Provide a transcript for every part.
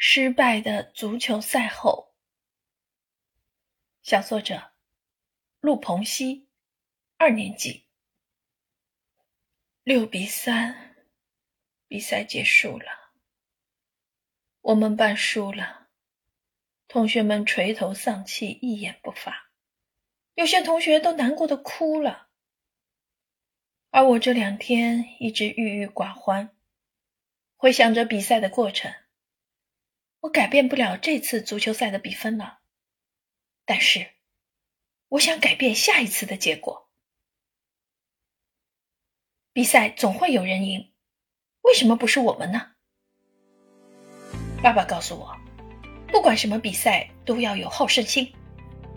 失败的足球赛后，小作者陆鹏熙，二年级。六比三，比赛结束了，我们班输了，同学们垂头丧气，一言不发，有些同学都难过的哭了。而我这两天一直郁郁寡欢，回想着比赛的过程。我改变不了这次足球赛的比分了，但是我想改变下一次的结果。比赛总会有人赢，为什么不是我们呢？爸爸告诉我，不管什么比赛都要有好胜心，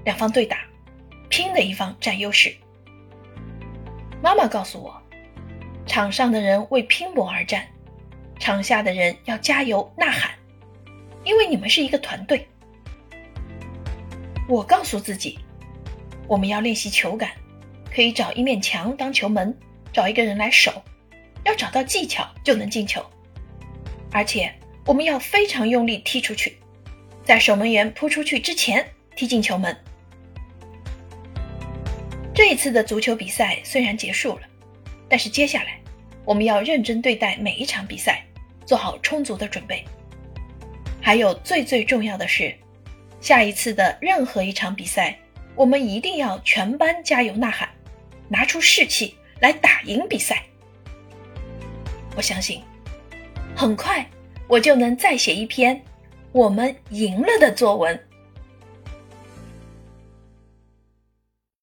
两方对打，拼的一方占优势。妈妈告诉我，场上的人为拼搏而战，场下的人要加油呐喊。因为你们是一个团队，我告诉自己，我们要练习球感，可以找一面墙当球门，找一个人来守，要找到技巧就能进球。而且我们要非常用力踢出去，在守门员扑出去之前踢进球门。这一次的足球比赛虽然结束了，但是接下来我们要认真对待每一场比赛，做好充足的准备。还有最最重要的是，下一次的任何一场比赛，我们一定要全班加油呐喊，拿出士气来打赢比赛。我相信，很快我就能再写一篇我们赢了的作文。